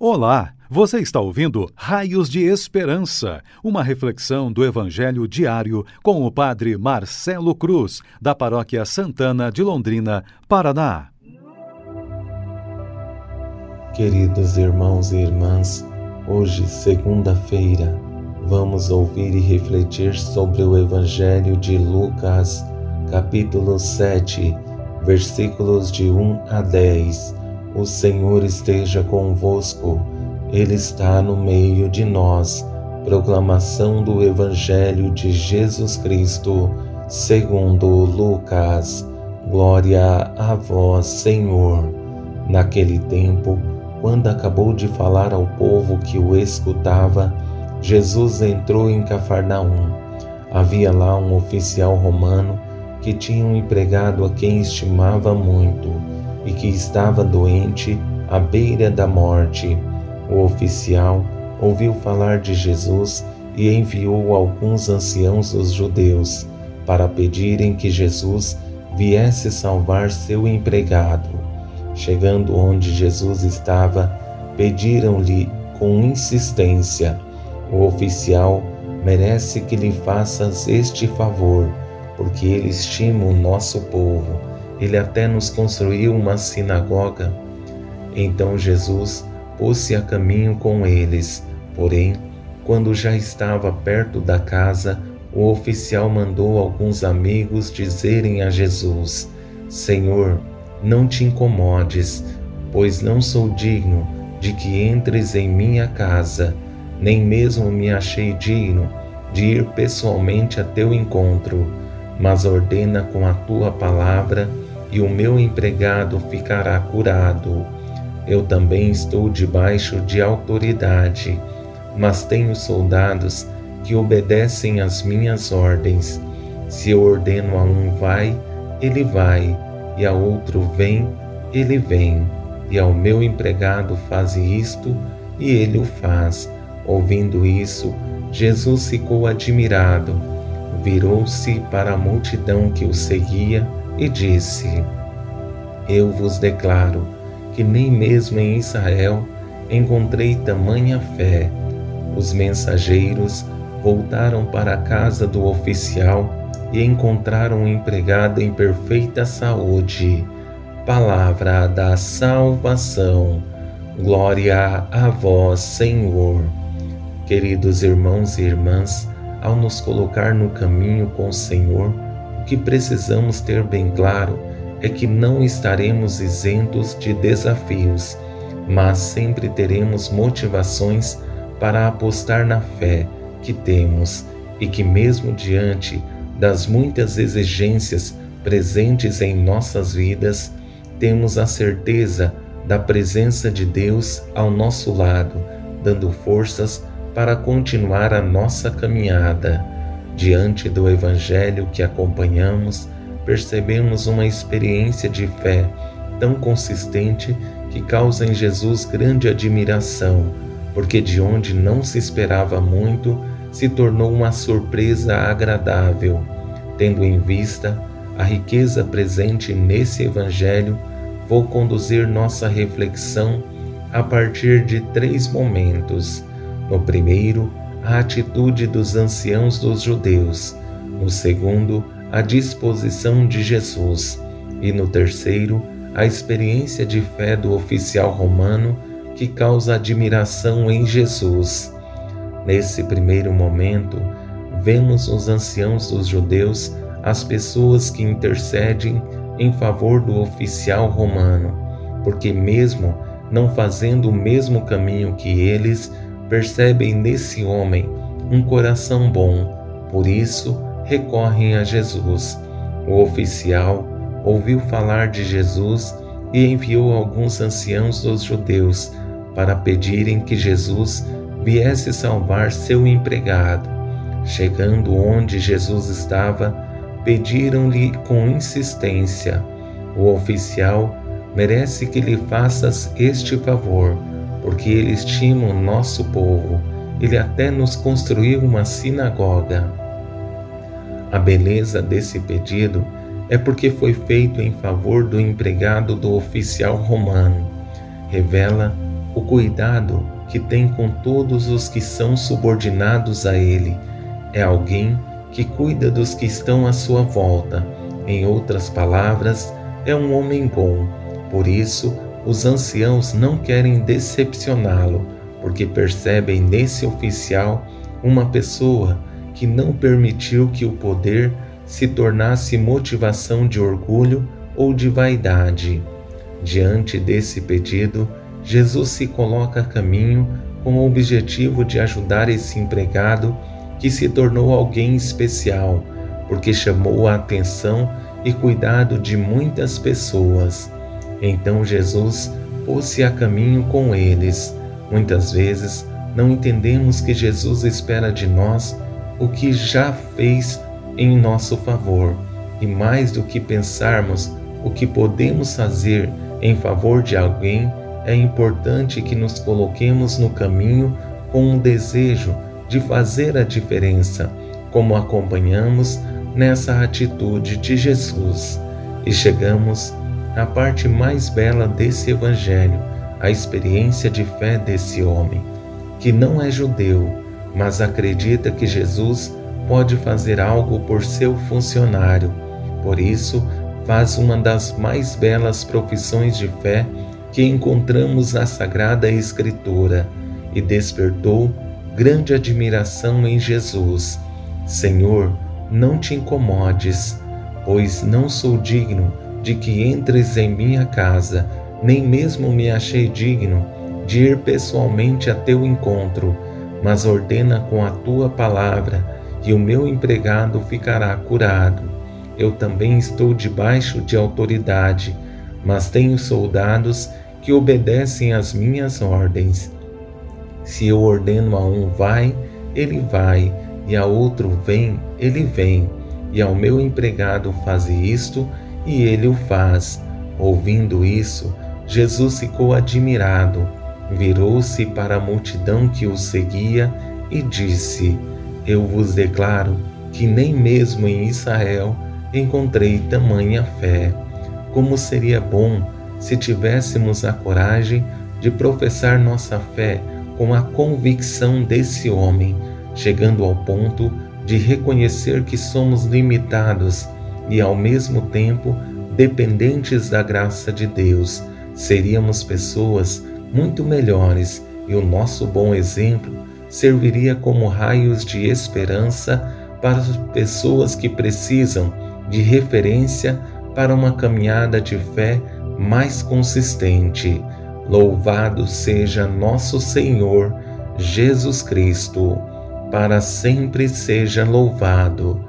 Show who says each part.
Speaker 1: Olá, você está ouvindo Raios de Esperança, uma reflexão do Evangelho diário com o Padre Marcelo Cruz, da Paróquia Santana de Londrina, Paraná.
Speaker 2: Queridos irmãos e irmãs, hoje, segunda-feira, vamos ouvir e refletir sobre o Evangelho de Lucas, capítulo 7, versículos de 1 a 10 o Senhor esteja convosco, Ele está no meio de nós. Proclamação do Evangelho de Jesus Cristo, segundo Lucas. Glória a vós, Senhor. Naquele tempo, quando acabou de falar ao povo que o escutava, Jesus entrou em Cafarnaum. Havia lá um oficial romano que tinha um empregado a quem estimava muito e que estava doente à beira da morte. O oficial ouviu falar de Jesus e enviou alguns anciãos dos judeus para pedirem que Jesus viesse salvar seu empregado. Chegando onde Jesus estava, pediram-lhe com insistência: O oficial merece que lhe faças este favor, porque ele estima o nosso povo ele até nos construiu uma sinagoga. Então Jesus pôs-se a caminho com eles. Porém, quando já estava perto da casa, o oficial mandou alguns amigos dizerem a Jesus: Senhor, não te incomodes, pois não sou digno de que entres em minha casa, nem mesmo me achei digno de ir pessoalmente a teu encontro, mas ordena com a tua palavra e o meu empregado ficará curado. Eu também estou debaixo de autoridade, mas tenho soldados que obedecem às minhas ordens. Se eu ordeno a um vai, ele vai, e a outro vem, ele vem. E ao meu empregado faze isto, e ele o faz. Ouvindo isso, Jesus ficou admirado, virou-se para a multidão que o seguia e disse: Eu vos declaro que nem mesmo em Israel encontrei tamanha fé. Os mensageiros voltaram para a casa do oficial e encontraram o empregado em perfeita saúde. Palavra da salvação. Glória a vós, Senhor. Queridos irmãos e irmãs, ao nos colocar no caminho com o Senhor, que precisamos ter bem claro é que não estaremos isentos de desafios, mas sempre teremos motivações para apostar na fé que temos e que, mesmo diante das muitas exigências presentes em nossas vidas, temos a certeza da presença de Deus ao nosso lado, dando forças para continuar a nossa caminhada. Diante do Evangelho que acompanhamos, percebemos uma experiência de fé tão consistente que causa em Jesus grande admiração, porque de onde não se esperava muito, se tornou uma surpresa agradável. Tendo em vista a riqueza presente nesse Evangelho, vou conduzir nossa reflexão a partir de três momentos. No primeiro, a atitude dos anciãos dos judeus, no segundo, a disposição de Jesus e no terceiro, a experiência de fé do oficial romano que causa admiração em Jesus. Nesse primeiro momento, vemos os anciãos dos judeus, as pessoas que intercedem em favor do oficial romano, porque, mesmo não fazendo o mesmo caminho que eles, percebem nesse homem um coração bom, por isso recorrem a Jesus. O oficial ouviu falar de Jesus e enviou alguns anciãos dos judeus para pedirem que Jesus viesse salvar seu empregado. Chegando onde Jesus estava, pediram-lhe com insistência: O oficial merece que lhe faças este favor porque ele estima o nosso povo. Ele até nos construiu uma sinagoga. A beleza desse pedido é porque foi feito em favor do empregado do oficial romano. Revela o cuidado que tem com todos os que são subordinados a ele. É alguém que cuida dos que estão à sua volta. Em outras palavras, é um homem bom. Por isso, os anciãos não querem decepcioná-lo, porque percebem nesse oficial uma pessoa que não permitiu que o poder se tornasse motivação de orgulho ou de vaidade. Diante desse pedido, Jesus se coloca a caminho com o objetivo de ajudar esse empregado que se tornou alguém especial, porque chamou a atenção e cuidado de muitas pessoas. Então Jesus pôs-se a caminho com eles. Muitas vezes não entendemos que Jesus espera de nós o que já fez em nosso favor, e mais do que pensarmos o que podemos fazer em favor de alguém, é importante que nos coloquemos no caminho com um desejo de fazer a diferença, como acompanhamos nessa atitude de Jesus. E chegamos à parte mais bela desse Evangelho, a experiência de fé desse homem, que não é judeu, mas acredita que Jesus pode fazer algo por seu funcionário. Por isso, faz uma das mais belas profissões de fé que encontramos na Sagrada Escritura e despertou grande admiração em Jesus. Senhor, não te incomodes, pois não sou digno de que entres em minha casa, nem mesmo me achei digno de ir pessoalmente a teu encontro, mas ordena com a tua palavra e o meu empregado ficará curado. Eu também estou debaixo de autoridade, mas tenho soldados que obedecem às minhas ordens. Se eu ordeno a um vai, ele vai, e a outro vem, ele vem, e ao meu empregado faze isto, e ele o faz. Ouvindo isso, Jesus ficou admirado, virou-se para a multidão que o seguia e disse: eu vos declaro que nem mesmo em Israel encontrei tamanha fé. Como seria bom se tivéssemos a coragem de professar nossa fé com a convicção desse homem, chegando ao ponto de reconhecer que somos limitados e, ao mesmo tempo, dependentes da graça de Deus. Seríamos pessoas muito melhores e o nosso bom exemplo serviria como raios de esperança para as pessoas que precisam de referência para uma caminhada de fé mais consistente. Louvado seja nosso Senhor Jesus Cristo, para sempre seja louvado.